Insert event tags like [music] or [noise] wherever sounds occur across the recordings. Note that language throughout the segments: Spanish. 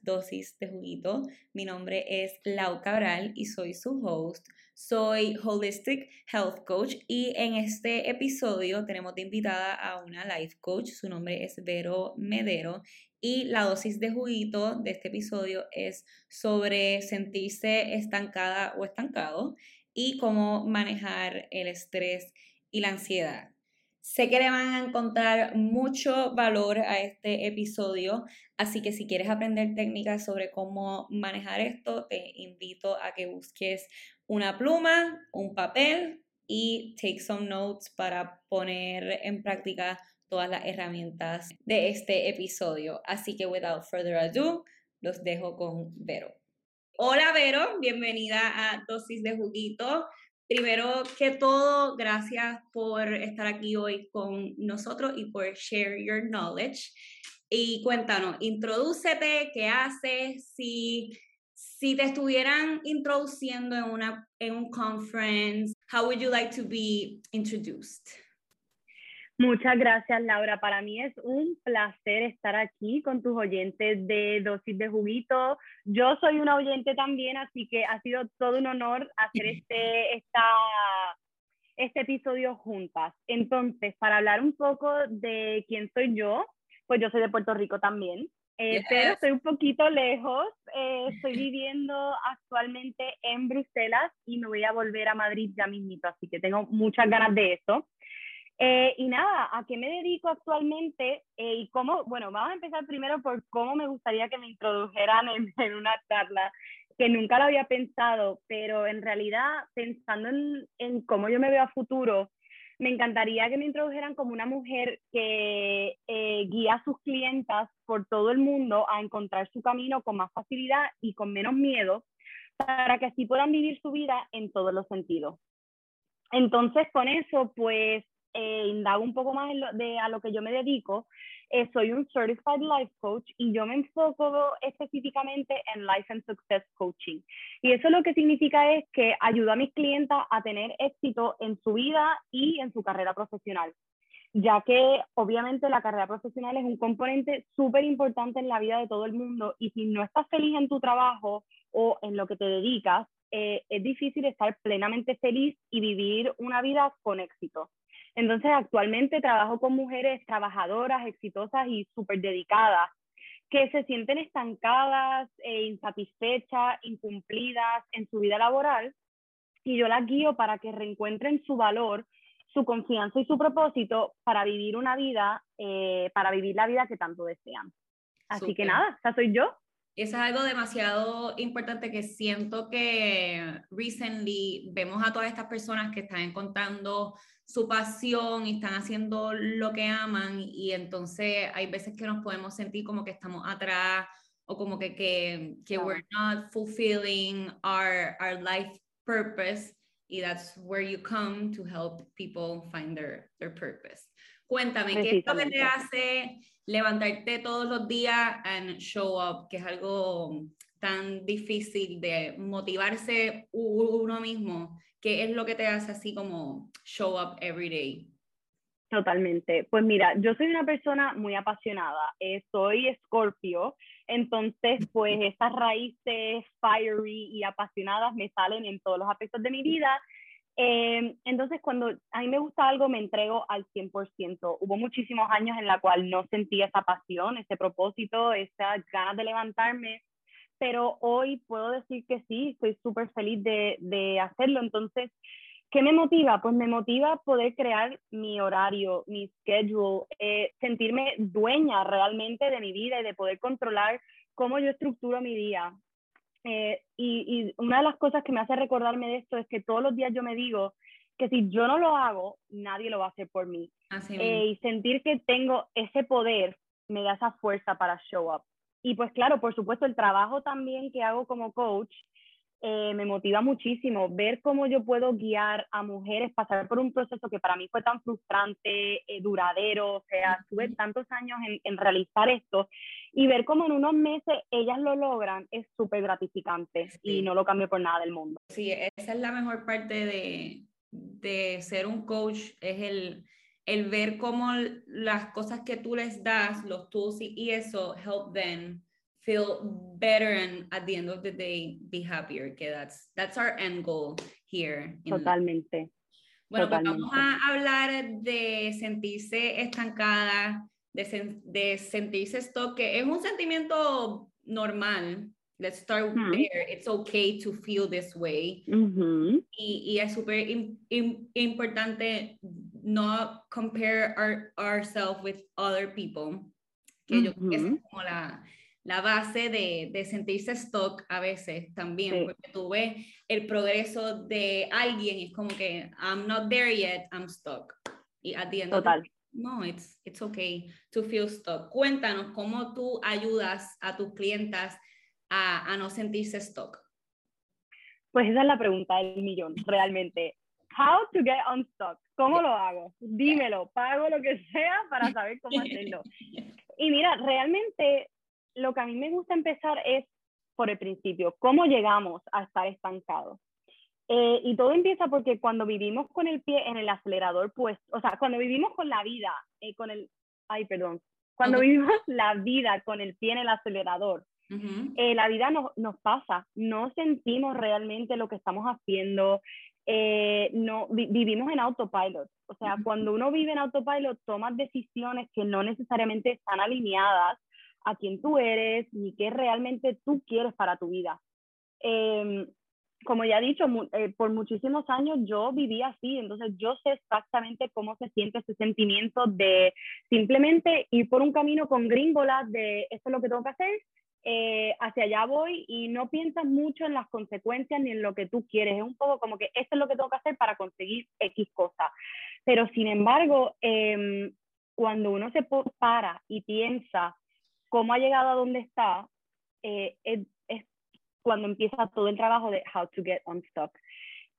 Dosis de Juguito. Mi nombre es Lau Cabral y soy su host. Soy Holistic Health Coach y en este episodio tenemos de invitada a una life coach. Su nombre es Vero Medero y la dosis de juguito de este episodio es sobre sentirse estancada o estancado y cómo manejar el estrés y la ansiedad. Sé que le van a encontrar mucho valor a este episodio, así que si quieres aprender técnicas sobre cómo manejar esto, te invito a que busques una pluma, un papel y take some notes para poner en práctica todas las herramientas de este episodio. Así que without further ado, los dejo con Vero. Hola Vero, bienvenida a Dosis de Juguito. Primero que todo, gracias por estar aquí hoy con nosotros y por share your knowledge. Y cuéntanos, introdúcete, qué haces, si, si te estuvieran introduciendo en, una, en un conference, how would you like to be introduced? Muchas gracias, Laura. Para mí es un placer estar aquí con tus oyentes de Dosis de Juguito. Yo soy una oyente también, así que ha sido todo un honor hacer [laughs] este, esta, este episodio juntas. Entonces, para hablar un poco de quién soy yo, pues yo soy de Puerto Rico también, eh, pero estoy un poquito lejos. Eh, estoy viviendo actualmente en Bruselas y me voy a volver a Madrid ya mismito, así que tengo muchas ganas de eso. Eh, y nada, ¿a qué me dedico actualmente? Eh, y cómo, bueno, vamos a empezar primero por cómo me gustaría que me introdujeran [laughs] en, una charla, que nunca lo había pensado, pero en realidad pensando en, en, cómo yo me veo a futuro, me encantaría que me introdujeran como una mujer que eh, guía a sus clientas por todo el mundo a encontrar su camino con más facilidad y con menos miedo, para que así puedan vivir su vida en todos los sentidos. Entonces, con eso, pues eh, indago un poco más de a lo que yo me dedico, eh, soy un Certified Life Coach y yo me enfoco específicamente en Life and Success Coaching. Y eso lo que significa es que ayudo a mis clientes a tener éxito en su vida y en su carrera profesional ya que obviamente la carrera profesional es un componente súper importante en la vida de todo el mundo y si no estás feliz en tu trabajo o en lo que te dedicas, eh, es difícil estar plenamente feliz y vivir una vida con éxito. Entonces, actualmente trabajo con mujeres trabajadoras, exitosas y súper dedicadas, que se sienten estancadas, e insatisfechas, incumplidas en su vida laboral, y yo las guío para que reencuentren su valor, su confianza y su propósito para vivir una vida, eh, para vivir la vida que tanto desean. Así que nada, esa soy yo. Eso es algo demasiado importante que siento que recently vemos a todas estas personas que están encontrando su pasión y están haciendo lo que aman y entonces hay veces que nos podemos sentir como que estamos atrás o como que, que, que we're not fulfilling our, our life purpose y that's where you come to help people find their, their purpose. Cuéntame, ¿qué es lo que te hace levantarte todos los días and show up, que es algo tan difícil de motivarse uno mismo? ¿Qué es lo que te hace así como show up every day? Totalmente. Pues mira, yo soy una persona muy apasionada. Eh, soy Scorpio, entonces pues estas raíces fiery y apasionadas me salen en todos los aspectos de mi vida eh, entonces, cuando a mí me gusta algo, me entrego al 100%. Hubo muchísimos años en la cual no sentía esa pasión, ese propósito, esas ganas de levantarme, pero hoy puedo decir que sí, estoy súper feliz de, de hacerlo. Entonces, ¿qué me motiva? Pues me motiva poder crear mi horario, mi schedule, eh, sentirme dueña realmente de mi vida y de poder controlar cómo yo estructuro mi día. Eh, y, una de las cosas que me hace recordarme de esto es que todos los días yo me digo que si yo no lo hago, nadie lo va a hacer por mí. Eh, y sentir que tengo ese poder me da esa fuerza para show up. Y pues claro, por supuesto, el trabajo también que hago como coach eh, me motiva muchísimo ver cómo yo puedo guiar a mujeres, pasar por un proceso que para mí fue tan frustrante, eh, duradero, o sea, tuve tantos años en, en, realizar esto y ver cómo en unos meses ellas lo logran es súper gratificante y no lo cambio por nada del mundo. Sí, esa es la mejor parte de, de ser un coach, es el, el ver cómo las cosas que tú les das, los tools y eso, help them feel better and at the end of the day be happier, que that's, that's our end goal here. Totalmente. Bueno, pues vamos a hablar de sentirse estancada, de, de sentirse stock, que es un sentimiento normal. Let's start there. It's okay to feel this way. y, y, es súper importante no compare our, ourselves with other people. Que yo creo que es como la, la base de, de, sentirse stock a veces también, porque tú ves el progreso de alguien y es como que I'm not there yet, I'm stuck. Y at the end Total. no, it's, it's okay to feel stuck. Cuéntanos cómo tú ayudas a tus clientas a, a no sentirse stuck. Pues esa es la pregunta del millón, realmente. How to get unstuck. ¿Cómo lo hago? Dímelo, pago lo que sea para saber cómo hacerlo. [laughs] Y mira, realmente lo que a mí me gusta empezar es por el principio, cómo llegamos a estar estancados. Eh, y todo empieza porque cuando vivimos con el pie en el acelerador, pues, o sea, cuando vivimos con la vida, eh, con el, ay, perdón, cuando vivimos [laughs] la vida con el pie en el acelerador, eh, la vida nos, nos pasa, no sentimos realmente lo que estamos haciendo, no, vivimos en autopilot. O sea, cuando uno vive en autopilot, tomas decisiones que no necesariamente están alineadas a quién tú eres y qué realmente tú quieres para tu vida. Em, como ya he dicho, eh, por muchísimos años yo vivía así, entonces yo sé exactamente cómo se siente ese sentimiento de simplemente ir por un camino con gringolas de esto es lo que tengo que hacer, eh, hacia allá voy y no piensas mucho en las consecuencias ni en lo que tú quieres, es un poco como que esto es lo que tengo que hacer para conseguir X cosa. Pero sin embargo, em, cuando uno se para y piensa cómo ha llegado a donde está, eh, es, cuando empieza todo el trabajo de how to get unstuck.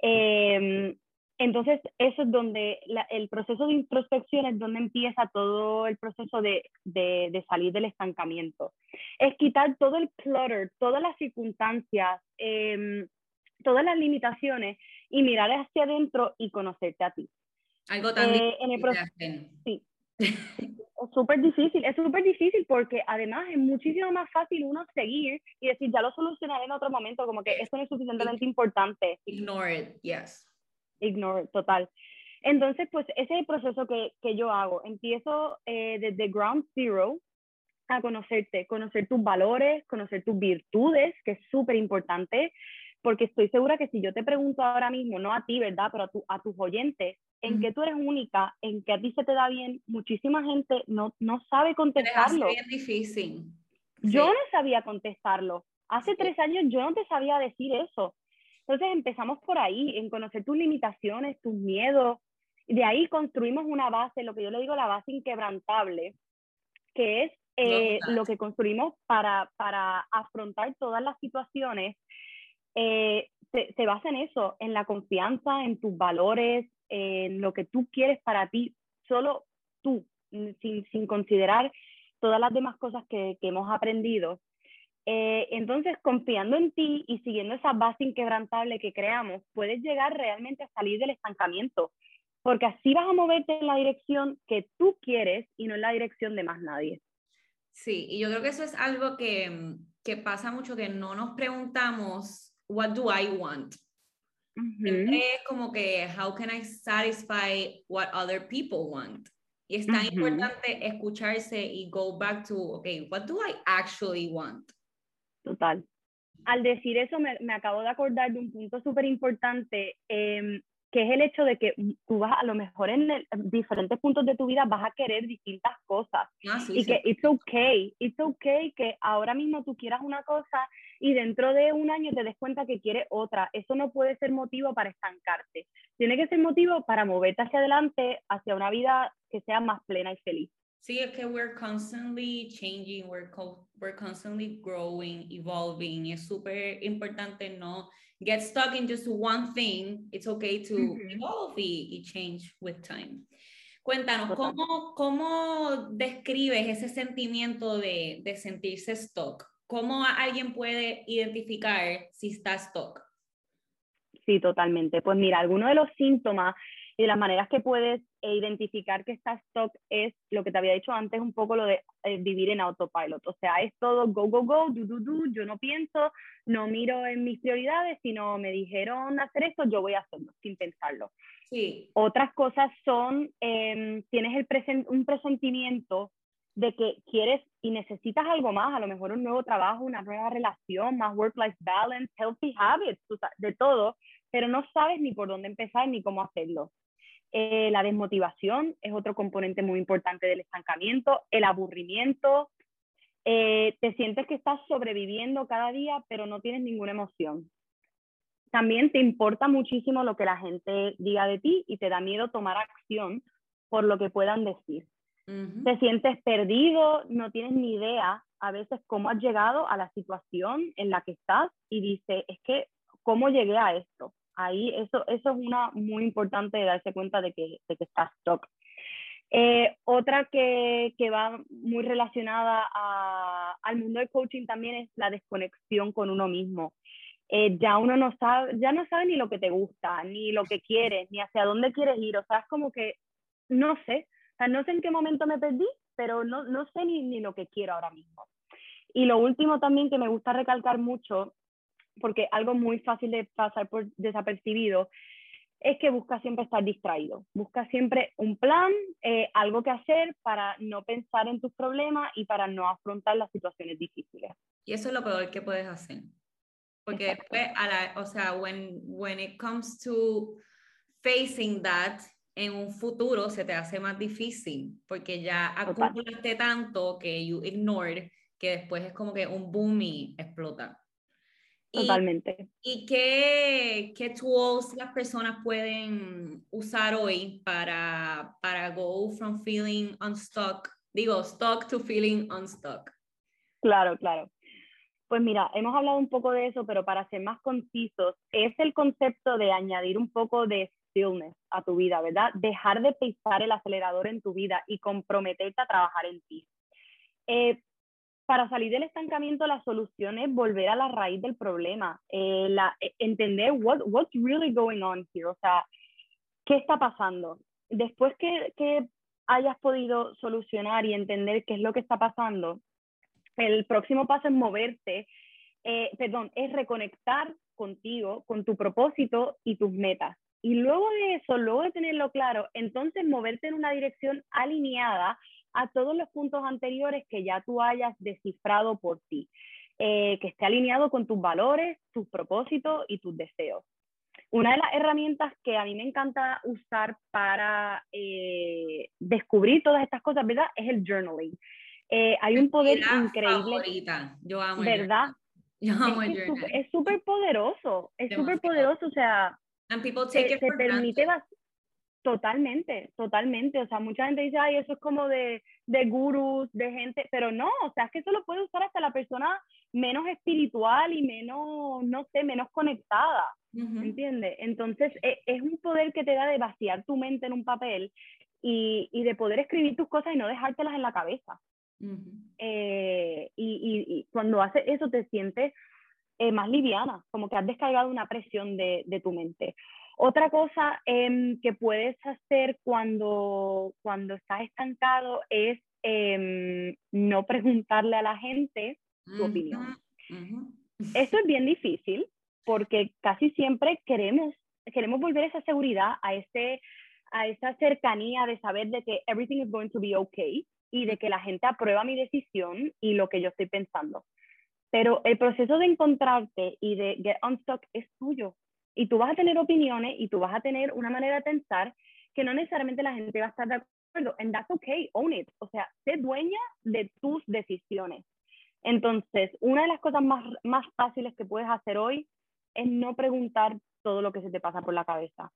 Eh, entonces, eso es donde el proceso de introspección es donde empieza todo el proceso de, de, salir del estancamiento. Es quitar todo el clutter, todas las circunstancias, em, todas las limitaciones y mirar hacia adentro y conocerte a ti. Algo tan eh, en el Sí, [laughs] es súper difícil, es súper difícil porque además es muchísimo más fácil uno seguir y decir, ya lo solucionaré en otro momento, como que esto no es suficientemente importante. Ignore it, yes. Ignore, total. Entonces, pues ese es el proceso que, que yo hago. Empiezo eh, desde ground zero a conocerte, conocer tus valores, conocer tus virtudes, que es súper importante, porque estoy segura que si yo te pregunto ahora mismo, no a ti, ¿verdad? Pero a, tu, a tus oyentes, en que tú eres única, en que a ti se te da bien, muchísima gente no, no sabe contestarlo. Es bien difícil. Yo no sabía contestarlo. Hace tres años yo no te sabía decir eso. Entonces empezamos por ahí, en conocer tus limitaciones, tus miedos. De ahí construimos una base, lo que yo le digo la base inquebrantable, que es eh, lo que construimos para, para afrontar todas las situaciones. Eh, se, se, basa en eso, en la confianza, en tus valores, en lo que tú quieres para ti, solo tú, sin, sin considerar todas las demás cosas que, que hemos aprendido. Eh, entonces, confiando en ti y siguiendo esa base inquebrantable que creamos, puedes llegar realmente a salir del estancamiento, porque así vas a moverte en la dirección que tú quieres y no en la dirección de más nadie. Sí, y yo creo que eso es algo que, que pasa mucho, que no nos preguntamos, what do I want? es como que, how can I satisfy what other people want? Y es tan importante escucharse y go back to, okay, what do I actually want? Total. Al decir eso, me, me acabo de acordar de un punto súper importante. Eh, que es el hecho de que tú vas a lo mejor en, diferentes puntos de tu vida vas a querer distintas cosas ah, y que it's okay, it's okay que ahora mismo tú quieras una cosa y dentro de un año te des cuenta que quieres otra. Eso no puede ser motivo para estancarte. Tiene que ser motivo para moverte hacia adelante, hacia una vida que sea más plena y feliz. Sí, es que we're constantly changing, we're, we're constantly growing, evolving. Es súper importante no get stuck in just one thing. It's okay to evolve y, change with time. Cuéntanos, ¿cómo, ¿cómo describes ese sentimiento de, de sentirse stuck? ¿Cómo alguien puede identificar si está stuck? Sí, totalmente. Pues mira, algunos de los síntomas y las maneras que puedes e identificar que esta stock es lo que te había dicho antes, un poco lo de eh, vivir en autopilot. O sea, es todo go, go, go, do, do, do. Yo no pienso, no miro en mis prioridades, sino me dijeron hacer esto, yo voy a hacerlo sin pensarlo. Sí. Otras cosas son, em, tienes el un presentimiento de que quieres y necesitas algo más, a lo mejor un nuevo trabajo, una nueva relación, más work-life balance, healthy habits, de todo, pero no sabes ni por dónde empezar ni cómo hacerlo. Eh, la desmotivación es otro componente muy importante del estancamiento, el aburrimiento, eh, te sientes que estás sobreviviendo cada día, pero no tienes ninguna emoción. También te importa muchísimo lo que la gente diga de ti y te da miedo tomar acción por lo que puedan decir. Te sientes perdido, no tienes ni idea a veces cómo has llegado a la situación en la que estás y dices, es que, ¿cómo llegué a esto? Ahí eso, eso es una muy importante de darse cuenta de que, de que estás stuck. Eh, otra que, que, va muy relacionada a, al mundo del coaching también es la desconexión con uno mismo. Eh, ya uno no sabe, ya no sabe ni lo que te gusta, ni lo que quieres, ni hacia dónde quieres ir. O sea, es como que no sé, o sea, no sé en qué momento me perdí, pero no, no sé ni, ni lo que quiero ahora mismo. Y lo último también que me gusta recalcar mucho, porque algo muy fácil de pasar por desapercibido, es que busca siempre estar distraído, busca siempre un plan, eh, algo que hacer para no pensar en tus problemas y para no afrontar las situaciones difíciles. Y eso es lo peor que puedes hacer. Porque después, a la, o sea, when, when it comes to facing that, en un futuro se te hace más difícil porque ya acumulaste tanto que you ignore que después es como que un boom y explota. Totalmente. ¿Y, qué, qué, tools las personas pueden usar hoy para, para go from feeling unstuck, digo, stuck to feeling unstuck? Claro, claro. Pues mira, hemos hablado un poco de eso, pero para ser más concisos, es el concepto de añadir un poco de a tu vida, ¿verdad? Dejar de pisar el acelerador en tu vida y comprometerte a trabajar en ti. Eh, para salir del estancamiento, la solución es volver a la raíz del problema, eh, eh, entender what, what's really going on here, o sea, qué está pasando. Después que, hayas podido solucionar y entender qué es lo que está pasando, el próximo paso es moverte, perdón, es reconectar contigo, con tu propósito y tus metas. Y luego de eso, luego de tenerlo claro, entonces moverte en una dirección alineada a todos los puntos anteriores que ya tú hayas descifrado por ti, eh, que esté alineado con tus valores, tus propósitos y tus deseos. Una de las herramientas que a mí me encanta usar para eh, descubrir todas estas cosas, ¿verdad? Es el journaling. Eh, hay un poder increíble. Yo amo ¿Verdad? Yo amo el journaling. Es súper poderoso, es súper poderoso, o sea, And people take it for permite totalmente, totalmente. O sea, mucha gente dice, ay, eso es como de, de gurús, de gente, pero no, o sea, es que eso lo puede usar hasta la persona menos espiritual y menos, no sé, menos conectada, ¿me ¿entiendes? Entonces, e, es, un poder que te da de vaciar tu mente en un papel y, y de poder escribir tus cosas y no dejártelas en la cabeza. Eh, y, y, cuando haces eso te sientes eh, más liviana, como que has descargado una presión de, de tu mente. Otra cosa em, que puedes hacer cuando, cuando estás estancado es em, no preguntarle a la gente su opinión. [laughs] Esto es bien difícil porque casi siempre queremos, queremos volver esa seguridad, a, ese, a esa cercanía de saber de que everything is going to be okay y de que la gente aprueba mi decisión y lo que yo estoy pensando. Pero el proceso de encontrarte y de get unstuck es tuyo. Y tú vas a tener opiniones y tú vas a tener una manera de pensar que no necesariamente la gente va a estar de acuerdo. And that's okay, own it. O sea, sé dueña de tus decisiones. Entonces, una de las cosas más, más fáciles que puedes hacer hoy es no preguntar todo lo que se te pasa por la cabeza.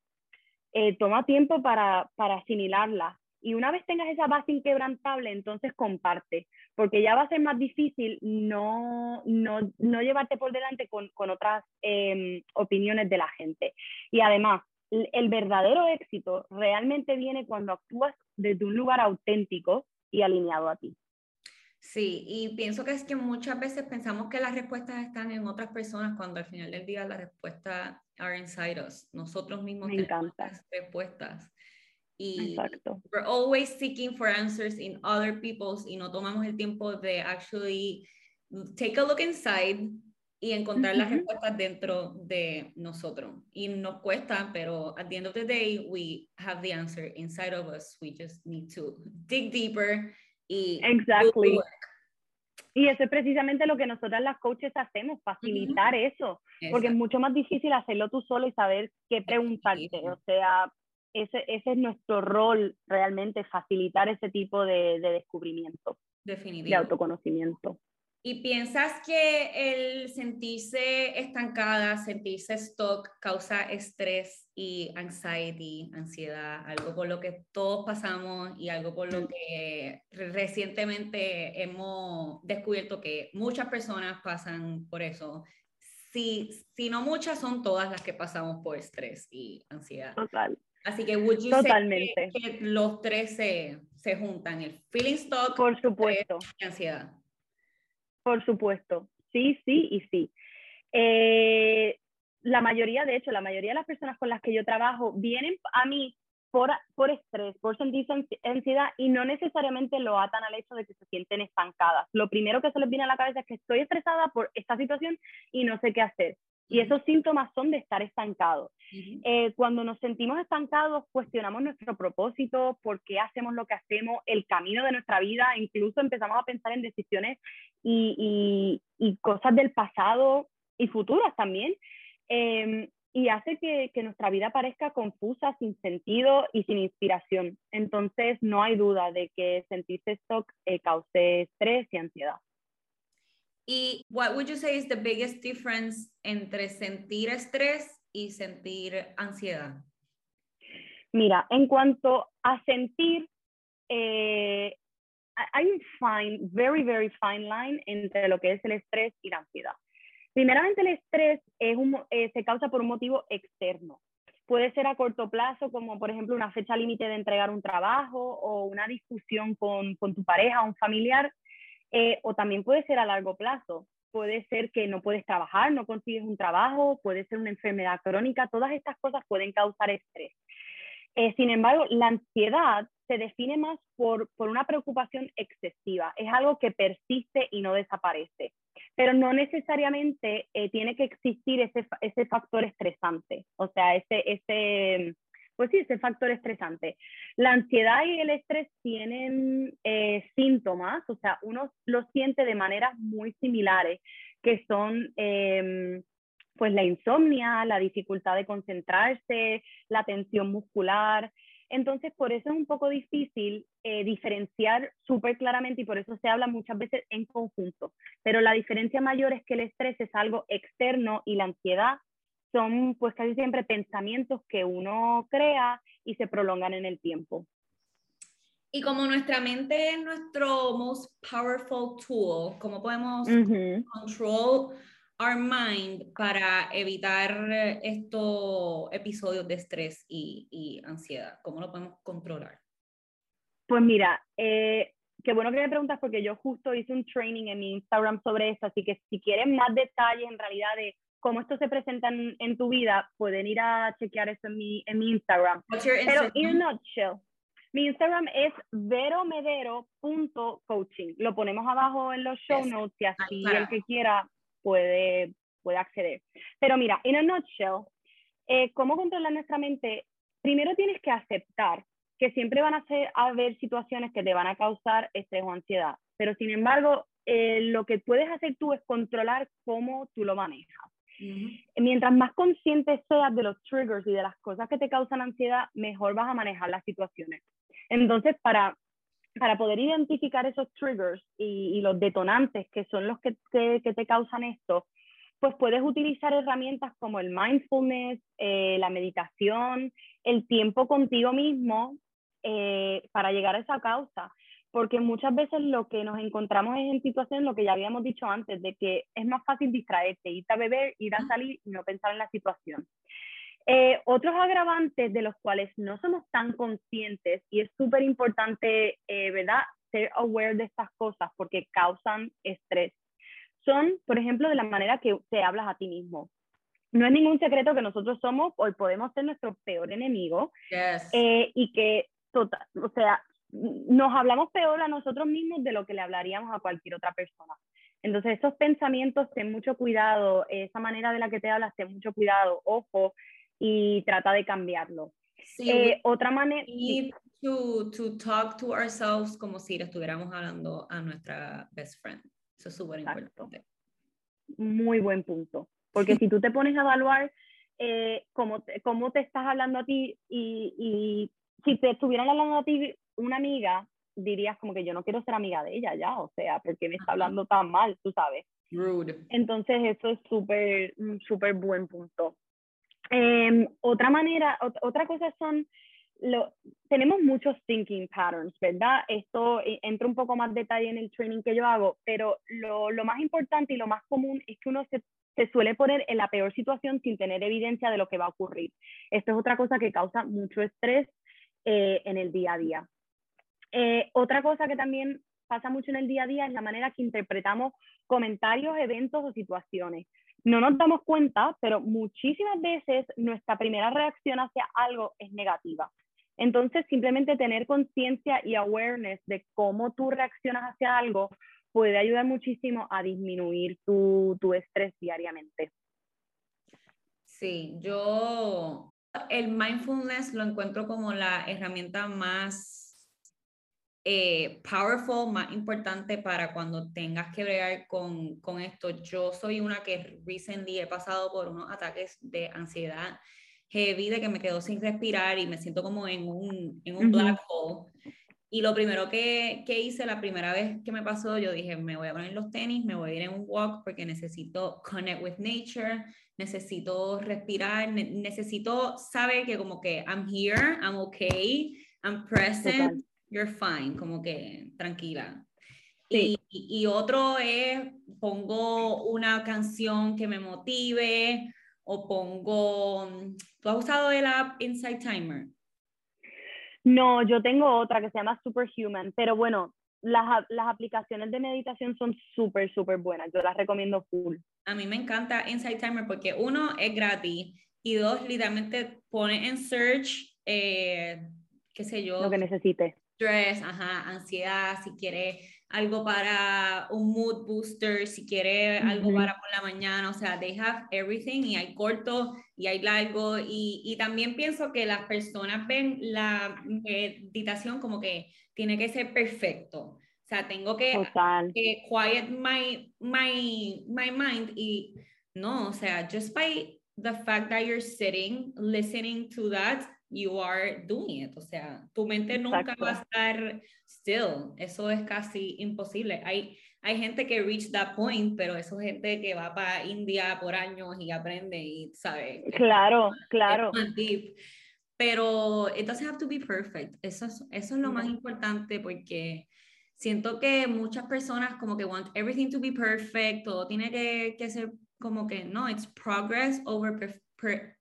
Eh, toma tiempo para, para asimilarla, y una vez tengas esa base inquebrantable, entonces comparte, porque ya va a ser más difícil no, no, no llevarte por delante con, con otras em, opiniones de la gente. Y además, el verdadero éxito realmente viene cuando actúas desde un lugar auténtico y alineado a ti. Sí, y pienso que es que muchas veces pensamos que las respuestas están en otras personas cuando al final del día las respuestas are inside us. Nosotros mismos Me tenemos las respuestas. Y Exacto. we're always seeking for answers in other people's y no tomamos el tiempo de actually take a look inside y encontrar las respuestas dentro de nosotros. Y nos cuesta, pero at the end of the day, we have the answer inside of us. We just need to dig deeper y exactly. Y eso es precisamente lo que nosotras las coaches hacemos, facilitar eso, porque es mucho más difícil hacerlo tú solo y saber qué preguntarte. O sea, ese, ese es nuestro rol realmente, facilitar ese tipo de, de descubrimiento, de autoconocimiento. ¿Y piensas que el sentirse estancada, sentirse stuck, causa estrés y anxiety, ansiedad, algo por lo que todos pasamos y algo por lo mm. que recientemente hemos descubierto que muchas personas pasan por eso? Si, si no muchas, son todas las que pasamos por estrés y ansiedad. Total. Así que, would you Totalmente. que, los tres se, se, juntan, el feeling stuck, por supuesto, y ansiedad? Por supuesto, sí, sí y sí. Eh, la mayoría, de hecho, la mayoría de las personas con las que yo trabajo vienen a mí por, por estrés, por sentirse ansiedad y no necesariamente lo atan al hecho de que se sienten estancadas. Lo primero que se les viene a la cabeza es que estoy estresada por esta situación y no sé qué hacer. Y esos síntomas son de estar estancados. Eh, cuando nos sentimos estancados, cuestionamos nuestro propósito, por qué hacemos lo que hacemos, el camino de nuestra vida, incluso empezamos a pensar en decisiones y, y, cosas del pasado y futuras también. Em, y hace que, que, nuestra vida parezca confusa, sin sentido y sin inspiración. Entonces, no hay duda de que sentirse stock eh, cause estrés y ansiedad. ¿Y what would you say is the biggest difference entre sentir estrés y sentir ansiedad? Mira, en cuanto a sentir, eh, hay un fine, very, very fine line entre lo que es el estrés y la ansiedad. Primeramente, el estrés es un, eh, se causa por un motivo externo. Puede ser a corto plazo, como por ejemplo una fecha límite de entregar un trabajo o una discusión con, con tu pareja o un familiar, eh, o también puede ser a largo plazo. Puede ser que no puedes trabajar, no consigues un trabajo, puede ser una enfermedad crónica, todas estas cosas pueden causar estrés. Eh, sin embargo, la ansiedad se define más por, por, una preocupación excesiva. Es algo que persiste y no desaparece. Pero no necesariamente eh, tiene que existir ese, ese, factor estresante, o sea, ese, ese, pues sí, ese factor estresante. La ansiedad y el estrés tienen eh, síntomas, o sea, uno lo siente de maneras muy similares, que son em, pues la insomnia, la dificultad de concentrarse, la tensión muscular. Entonces, por eso es un poco difícil eh, diferenciar súper claramente y por eso se habla muchas veces en conjunto. Pero la diferencia mayor es que el estrés es algo externo y la ansiedad son pues casi siempre pensamientos que uno crea y se prolongan en el tiempo. Y como nuestra mente es nuestro most powerful tool, ¿cómo podemos control our mind para evitar estos episodios de estrés y, y, ansiedad? ¿Cómo lo podemos controlar? Pues mira, eh, qué bueno que me preguntas porque yo justo hice un training en mi Instagram sobre esto, así que si quieren más detalles en realidad de cómo esto se presenta en, tu vida, pueden ir a chequear eso en mi, en mi Instagram. Pero in a nutshell, mi Instagram es veromedero.coaching. Lo ponemos abajo en los show notes y así el que quiera puede, puede acceder. Pero mira, in a nutshell, eh, ¿cómo controlar nuestra mente? Primero tienes que aceptar que siempre van a, ser, a haber situaciones que te van a causar estrés o ansiedad. Pero sin embargo, eh, lo que puedes hacer tú es controlar cómo tú lo manejas. Mientras más consciente seas de los triggers y de las cosas que te causan ansiedad, mejor vas a manejar las situaciones. Entonces, para, para poder identificar esos triggers y, los detonantes que son los que, que, te causan esto, pues puedes utilizar herramientas como el mindfulness, eh, la meditación, el tiempo contigo mismo eh, para llegar a esa causa porque muchas veces lo que nos encontramos es en situaciones, lo que ya habíamos dicho antes, de que es más fácil distraerte, ir a beber, ir a salir y no pensar en la situación. Eh, otros agravantes de los cuales no somos tan conscientes, y es súper importante, eh, ¿verdad?, ser aware de estas cosas porque causan estrés, son, por ejemplo, de la manera que te hablas a ti mismo. No es ningún secreto que nosotros somos o podemos ser nuestro peor enemigo eh, y que total, o sea, nos hablamos peor a nosotros mismos de lo que le hablaríamos a cualquier otra persona. Entonces, esos pensamientos, ten mucho cuidado, esa manera de la que te hablas, ten mucho cuidado, ojo, y trata de cambiarlo. Sí, eh, otra manera... To, to talk to ourselves como si le estuviéramos hablando a nuestra best friend. Eso es súper importante. Muy buen punto. Porque si tú te pones a evaluar eh, cómo, te, cómo te estás hablando a ti y, y si te estuvieran hablando a ti una amiga, dirías como que yo no quiero ser amiga de ella ya, o sea, porque me está hablando tan mal, tú sabes. Rude. Entonces eso es súper, súper buen punto. Em, otra manera, otra cosa son, lo, tenemos muchos thinking patterns, ¿verdad? Esto eh, entra un poco más detalle en el training que yo hago, pero lo, lo más importante y lo más común es que uno se, se, suele poner en la peor situación sin tener evidencia de lo que va a ocurrir. Esto es otra cosa que causa mucho estrés eh, en el día a día. Eh, otra cosa que también pasa mucho en el día a día es la manera que interpretamos comentarios, eventos o situaciones. No nos damos cuenta, pero muchísimas veces nuestra primera reacción hacia algo es negativa. Entonces, simplemente tener conciencia y awareness de cómo tú reaccionas hacia algo puede ayudar muchísimo a disminuir tu, tu estrés diariamente. Sí, yo el mindfulness lo encuentro como la herramienta más eh, powerful, más importante para cuando tengas que bregar con, con, esto. Yo soy una que recently he pasado por unos ataques de ansiedad heavy, de que me quedo sin respirar y me siento como en un, en un black hole. Y lo primero que, que, hice la primera vez que me pasó, yo dije, me voy a poner los tenis, me voy a ir en un walk porque necesito connect with nature, necesito respirar, necesito saber que como que I'm here, I'm okay, I'm present you're fine, como que tranquila. Y, y, otro es, pongo una canción que me motive o pongo, ¿tú has usado el app Inside Timer? No, yo tengo otra que se llama Superhuman, pero bueno, las, las aplicaciones de meditación son súper, súper buenas, yo las recomiendo full. A mí me encanta Inside Timer porque uno es gratis y dos, literalmente pone en search, eh, qué sé yo. Lo que necesite stress, ajá, ansiedad, si quiere algo para un mood booster, si quiere algo para por la mañana, o sea, they have everything y hay corto y hay largo y, y también pienso que las personas ven la meditación como que tiene que ser perfecto. O sea, tengo que, que quiet my, my, my mind y no, o sea, just by the fact that you're sitting, listening to that, you are doing it. O sea, tu mente nunca va a estar still. Eso es casi imposible. Hay, hay gente que reach that point, pero eso es gente que va para India por años y aprende y sabe. Claro, claro. Pero it doesn't have to be perfect. Eso es, eso es lo más importante porque siento que muchas personas como que want everything to be perfect, todo tiene que, que ser como que no, it's progress over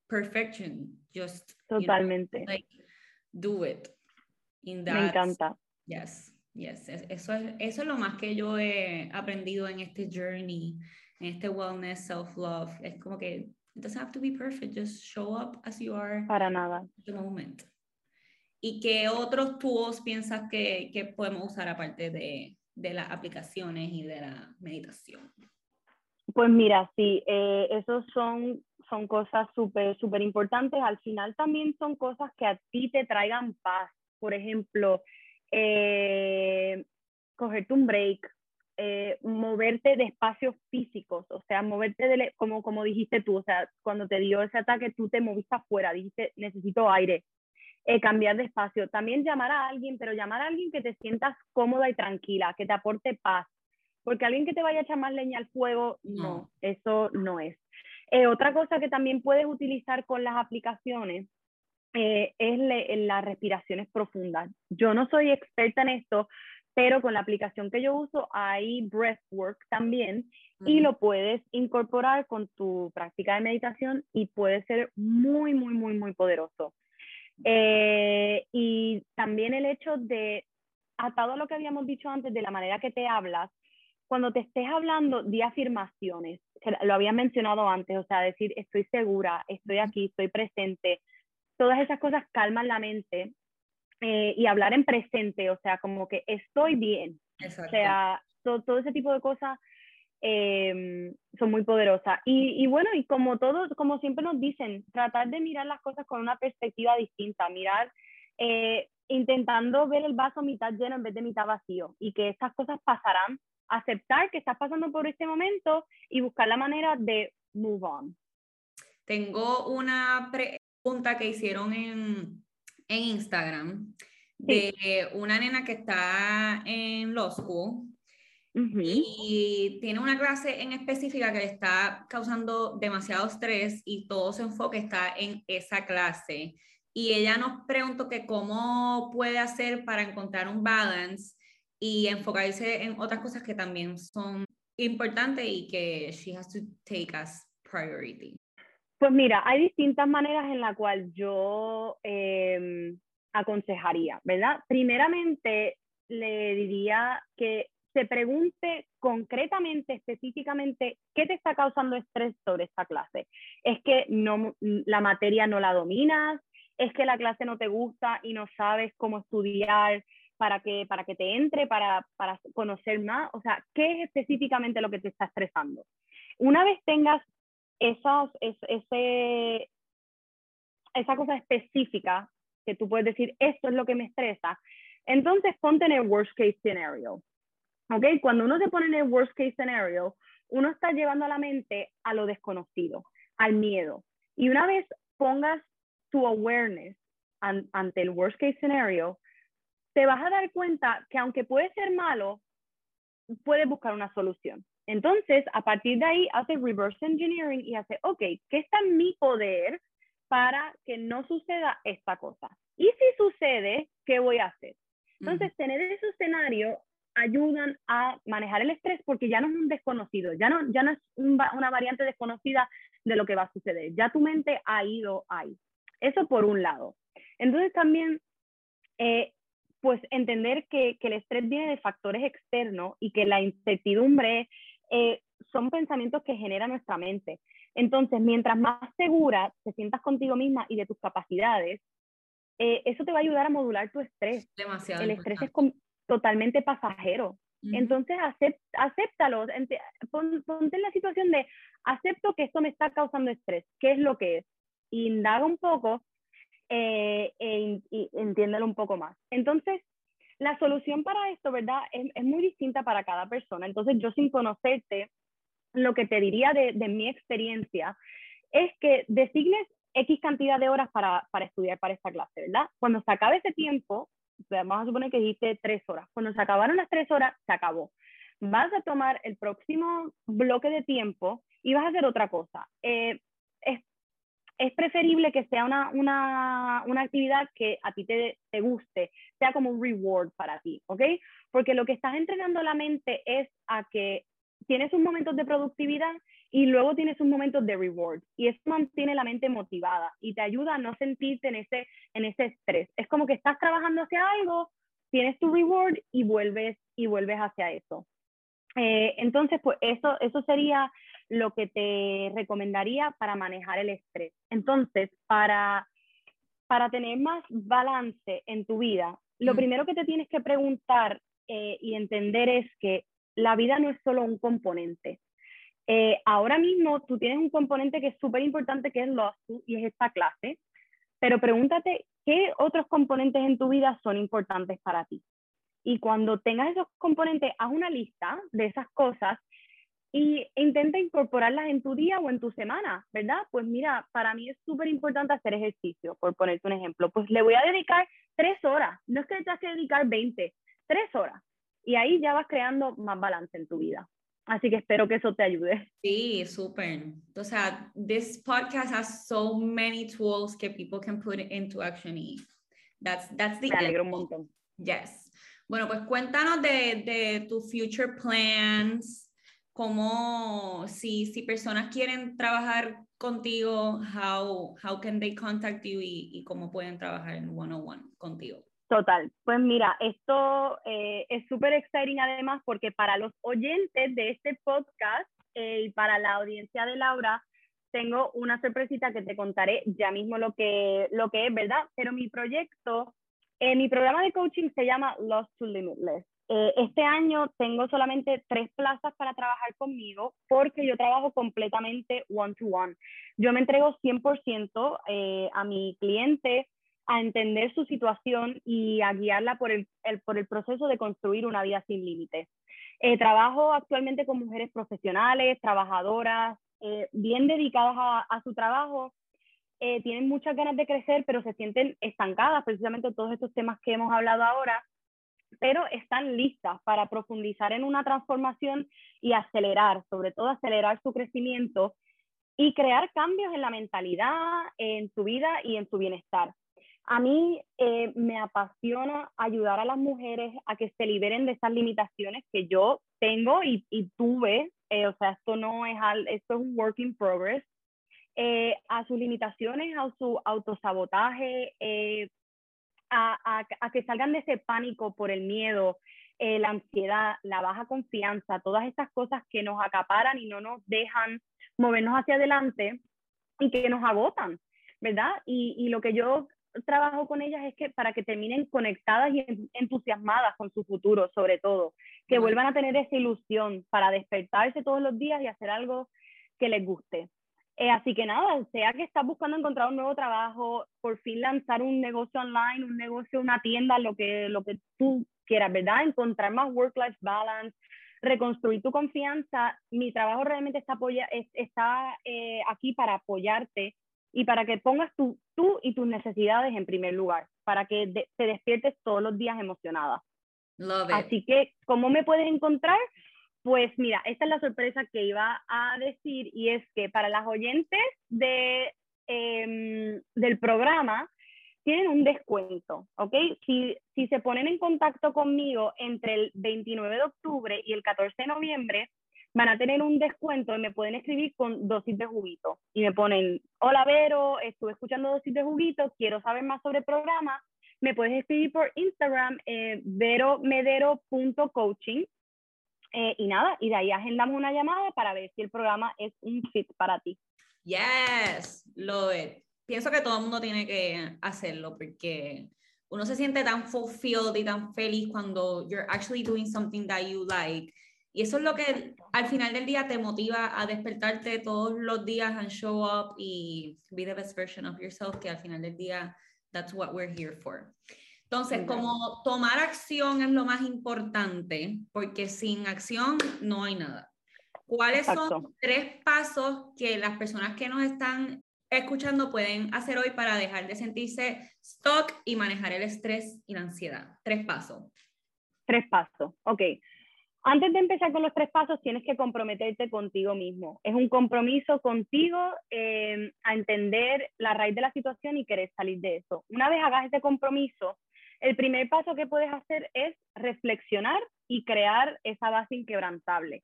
perfection. Just totalmente. like do it. In that, Me encanta. Yes, yes. Eso es, eso es lo más que yo he aprendido en este journey, en este wellness, self-love. Es como que it doesn't have to be perfect, just show up as you are. Para nada. the moment. ¿Y qué otros tools piensas que, que podemos usar aparte de, de las aplicaciones y de la meditación? Pues mira, sí, eh, esos son son cosas súper, súper importantes. Al final también son cosas que a ti te traigan paz. Por ejemplo, eh, cogerte un break, eh, moverte de espacios físicos, o sea, moverte de, como, como dijiste tú, o sea, cuando te dio ese ataque, tú te moviste afuera, dijiste, necesito aire, eh, cambiar de espacio. También llamar a alguien, pero llamar a alguien que te sientas cómoda y tranquila, que te aporte paz. Porque alguien que te vaya a echar más leña al fuego, no, eso no es. Eh, otra cosa que también puedes utilizar con las aplicaciones eh, es las respiraciones profundas. Yo no soy experta en esto, pero con la aplicación que yo uso hay breathwork también y lo puedes incorporar con tu práctica de meditación y puede ser muy, muy, muy, muy poderoso. Eh, y también el hecho de, atado a lo que habíamos dicho antes, de la manera que te hablas, cuando te estés hablando de afirmaciones, lo había mencionado antes, o sea, decir estoy segura, estoy aquí, estoy presente, todas esas cosas calman la mente eh, y hablar en presente, o sea, como que estoy bien. Exacto. O sea, todo, ese tipo de cosas em, son muy poderosas. Y, y, bueno, y como todos, como siempre nos dicen, tratar de mirar las cosas con una perspectiva distinta, mirar, eh, intentando ver el vaso mitad lleno en vez de mitad vacío y que estas cosas pasarán, aceptar que estás pasando por este momento y buscar la manera de move on. Tengo una pregunta que hicieron en, en Instagram de una nena que está en law school y tiene una clase en específica que le está causando demasiado estrés y todo su enfoque está en esa clase. Y ella nos preguntó que cómo puede hacer para encontrar un balance y enfocarse en otras cosas que también son importantes y que she has to take as priority. Pues mira, hay distintas maneras en las cuales yo em, aconsejaría, ¿verdad? Primeramente, le diría que se pregunte concretamente, específicamente, qué te está causando estrés sobre esta clase. Es que no, la materia no la dominas, es que la clase no te gusta y no sabes cómo estudiar para que, para que te entre, para, para conocer más. O sea, ¿qué es específicamente lo que te está estresando? Una vez tengas esas, ese, esa cosa específica que tú puedes decir, esto es lo que me estresa, entonces ponte en el worst case scenario. ¿Ok? Cuando uno se pone en el worst case scenario, uno está llevando a la mente a lo desconocido, al miedo. Y una vez pongas tu awareness ante el worst case scenario, te vas a dar cuenta que aunque puede ser malo, puedes buscar una solución. Entonces, a partir de ahí, hace reverse engineering y hace, ok, ¿qué está en mi poder para que no suceda esta cosa? Y si sucede, ¿qué voy a hacer? Entonces, tener ese escenario ayudan a manejar el estrés porque ya no es un desconocido, ya no, ya no es una variante desconocida de lo que va a suceder, ya tu mente ha ido ahí. Eso por un lado. Entonces también, eh, pues entender que, que, el estrés viene de factores externos y que la incertidumbre eh, son pensamientos que genera nuestra mente. Entonces, mientras más segura te sientas contigo misma y de tus capacidades, eh, eso te va a ayudar a modular tu estrés. Demasiado. El estrés es totalmente pasajero. Entonces, acept, acéptalo, ponte en la situación de, acepto que esto me está causando estrés, ¿qué es lo que es? Indaga un poco eh, e, y entiéndelo un poco más. Entonces, la solución para esto, ¿verdad? Es, es, muy distinta para cada persona. Entonces, yo sin conocerte, lo que te diría de, de mi experiencia es que designes X cantidad de horas para, para, estudiar para esta clase, ¿verdad? Cuando se acabe ese tiempo, vamos a suponer que dijiste tres horas. Cuando se acabaron las tres horas, se acabó. Vas a tomar el próximo bloque de tiempo y vas a hacer otra cosa. Eh, es, preferible que sea una, una, una actividad que a ti te, te, guste, sea como un reward para ti, ¿ok? Porque lo que estás entrenando la mente es a que tienes un momento de productividad y luego tienes un momento de reward y eso mantiene la mente motivada y te ayuda a no sentirte en ese, en ese estrés. Es como que estás trabajando hacia algo, tienes tu reward y vuelves y vuelves hacia eso. Eh, entonces, pues eso, eso sería lo que te recomendaría para manejar el estrés. Entonces, para, para tener más balance en tu vida, lo primero que te tienes que preguntar eh, y entender es que la vida no es solo un componente. Eh, ahora mismo tú tienes un componente que es súper importante, que es lo y es esta clase, pero pregúntate qué otros componentes en tu vida son importantes para ti. Y cuando tengas esos componentes, haz una lista de esas cosas y intenta incorporarlas en tu día o en tu semana, ¿verdad? Pues mira, para mí es súper importante hacer ejercicio, por ponerte un ejemplo. Pues le voy a dedicar tres horas, no es que te tengas que dedicar 20, tres horas. Y ahí ya vas creando más balance en tu vida. Así que espero que eso te ayude. Sí, súper. O sea, this podcast has so many tools que people can put into action y that's, that's the Me alegro un montón. Yes. Bueno, pues cuéntanos de, de tus future plans, como si, si personas quieren trabajar contigo, how, how can they contact you y, y cómo pueden trabajar en one-on-one contigo. Total, pues mira, esto eh, es súper exciting además porque para los oyentes de este podcast eh, y para la audiencia de Laura, tengo una sorpresita que te contaré ya mismo lo que, lo que es, ¿verdad? Pero mi proyecto Eh, mi programa de coaching se llama Lost to Limitless. Eh, este año tengo solamente tres plazas para trabajar conmigo porque yo trabajo completamente one-to-one. Yo me entrego 100% eh, a mi cliente a entender su situación y a guiarla por el, por el proceso de construir una vida sin límites. Eh, trabajo actualmente con mujeres profesionales, trabajadoras, bien dedicadas a, a su trabajo, tienen muchas ganas de crecer, pero se sienten estancadas, precisamente todos estos temas que hemos hablado ahora, pero están listas para profundizar en una transformación y acelerar, sobre todo acelerar su crecimiento y crear cambios en la mentalidad, en su vida y en su bienestar. A mí eh, me apasiona ayudar a las mujeres a que se liberen de esas limitaciones que yo tengo y, tuve, eh, o sea, esto no es, esto es un work in progress, eh, a sus limitaciones, a su autosabotaje, a, que salgan de ese pánico por el miedo, eh, la ansiedad, la baja confianza, todas estas cosas que nos acaparan y no nos dejan movernos hacia adelante y que nos agotan, ¿verdad? Y, lo que yo trabajo con ellas es que para que terminen conectadas y entusiasmadas con su futuro, sobre todo, que vuelvan a tener esa ilusión para despertarse todos los días y hacer algo que les guste. Eh, así que nada, sea que estás buscando encontrar un nuevo trabajo, por fin lanzar un negocio online, un negocio, una tienda, lo que, lo que tú quieras, ¿verdad? Encontrar más work-life balance, reconstruir tu confianza. Mi trabajo realmente está, apoya, está eh, aquí para apoyarte y para que pongas tú y tus necesidades en primer lugar, para que te despiertes todos los días emocionada. Así que, ¿cómo me puedes encontrar? Pues mira, esta es la sorpresa que iba a decir y es que para las oyentes de, em, del programa tienen un descuento, ¿ok? Si, si se ponen en contacto conmigo entre el 29 de octubre y el 14 de noviembre, van a tener un descuento y me pueden escribir con dosis de juguito. Y me ponen, hola Vero, estuve escuchando dosis de juguito, quiero saber más sobre el programa. Me puedes escribir por Instagram, eh, veromedero.coaching eh, y nada, y de ahí agendamos una llamada para ver si el programa es un fit para ti. Yes, love it. Pienso que todo el mundo tiene que hacerlo porque uno se siente tan fulfilled y tan feliz cuando you're actually doing something that you like. Y eso es lo que al final del día te motiva a despertarte todos los días and show up y be the best version of yourself, que al final del día, that's what we're here for. Entonces, como tomar acción es lo más importante, porque sin acción no hay nada. ¿Cuáles son tres pasos que las personas que nos están escuchando pueden hacer hoy para dejar de sentirse stuck y manejar el estrés y la ansiedad? Tres pasos. Tres pasos, ok. Antes de empezar con los tres pasos, tienes que comprometerte contigo mismo. Es un compromiso contigo eh, a entender la raíz de la situación y querer salir de eso. Una vez hagas ese compromiso, el primer paso que puedes hacer es reflexionar y crear esa base inquebrantable,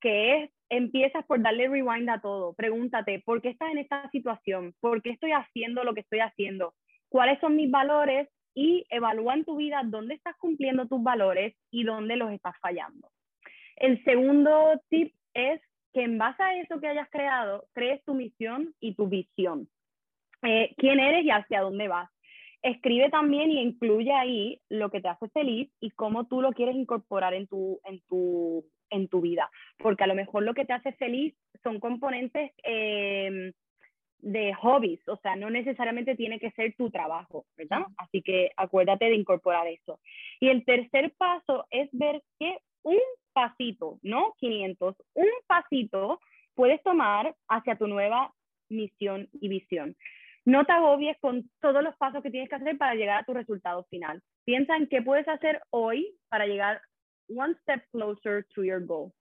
que es, empiezas por darle rewind a todo. Pregúntate, ¿por qué estás en esta situación? ¿Por qué estoy haciendo lo que estoy haciendo? ¿Cuáles son mis valores? Y evalúa en tu vida dónde estás cumpliendo tus valores y dónde los estás fallando. El segundo tip es que en base a eso que hayas creado, crees tu misión y tu visión. Eh, ¿Quién eres y hacia dónde vas? Escribe también y incluye ahí lo que te hace feliz y cómo tú lo quieres incorporar en tu, en tu, en tu vida. Porque a lo mejor lo que te hace feliz son componentes em, de hobbies, o sea, no necesariamente tiene que ser tu trabajo, ¿verdad? Así que acuérdate de incorporar eso. Y el tercer paso es ver que un pasito, no 500, un pasito puedes tomar hacia tu nueva misión y visión. No te agobies con todos los pasos que tienes que hacer para llegar a tu resultado final. Piensa en qué puedes hacer hoy para llegar one step closer to your goal.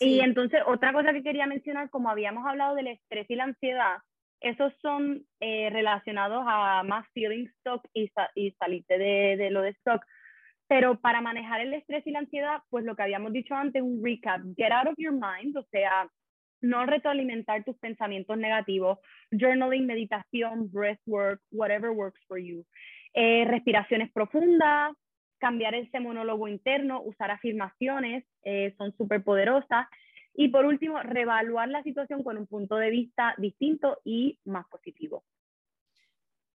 Y entonces, otra cosa que quería mencionar, como habíamos hablado del estrés y la ansiedad, esos son eh, relacionados a más feeling stock y, y salirte de, de, lo de stock. Pero para manejar el estrés y la ansiedad, pues lo que habíamos dicho antes, un recap, get out of your mind, o sea, no retroalimentar tus pensamientos negativos, journaling, meditación, breathwork, whatever works for you. Eh, respiraciones profundas, cambiar ese monólogo interno, usar afirmaciones, eh, son súper poderosas. Y por último, reevaluar la situación con un punto de vista distinto y más positivo.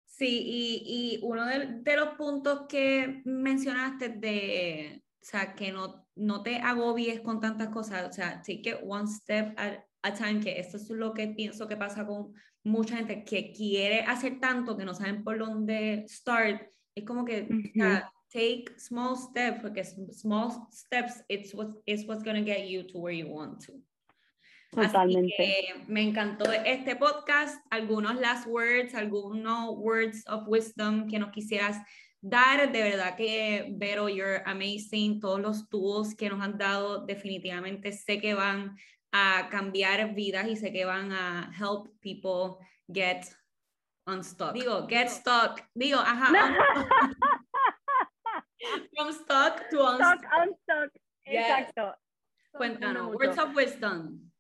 Sí, y, y uno de, los puntos que mencionaste de, o sea, que no, no te agobies con tantas cosas, o sea, take it one step at a time, que esto es lo que pienso que pasa con mucha gente que quiere hacer tanto que no saben por dónde start, es como que, take small steps, porque small steps it's what, is what's going to get you to where you want to. Totalmente. Así que me encantó este podcast, algunos last words, algunos words of wisdom que nos quisieras dar. De verdad que, Vero, you're amazing. Todos los tools que nos han dado definitivamente sé que van a cambiar vidas y sé que van a help people get unstuck. Digo, get stuck. Digo, ajá. From stuck to unstuck. Stuck, unstuck. Exacto. Cuéntanos, words of wisdom.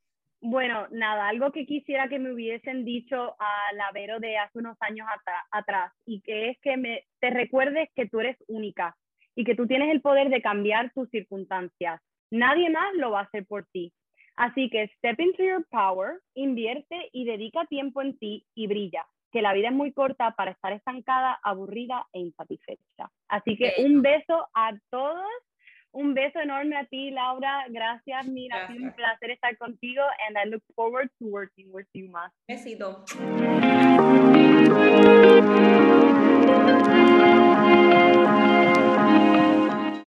Bueno, nada, algo que quisiera que me hubiesen dicho a la Vero de hace unos años atrás y que es que me, te recuerdes que tú eres única y que tú tienes el poder de cambiar tus circunstancias. Nadie más lo va a hacer por ti. Así que step into your power, invierte y dedica tiempo en ti y brilla, que la vida es muy corta para estar estancada, aburrida e insatisfecha. Así que un beso a todos un beso enorme a ti, Laura. Gracias, mira, ha sido un placer estar contigo and I look forward to working with you más. Besito.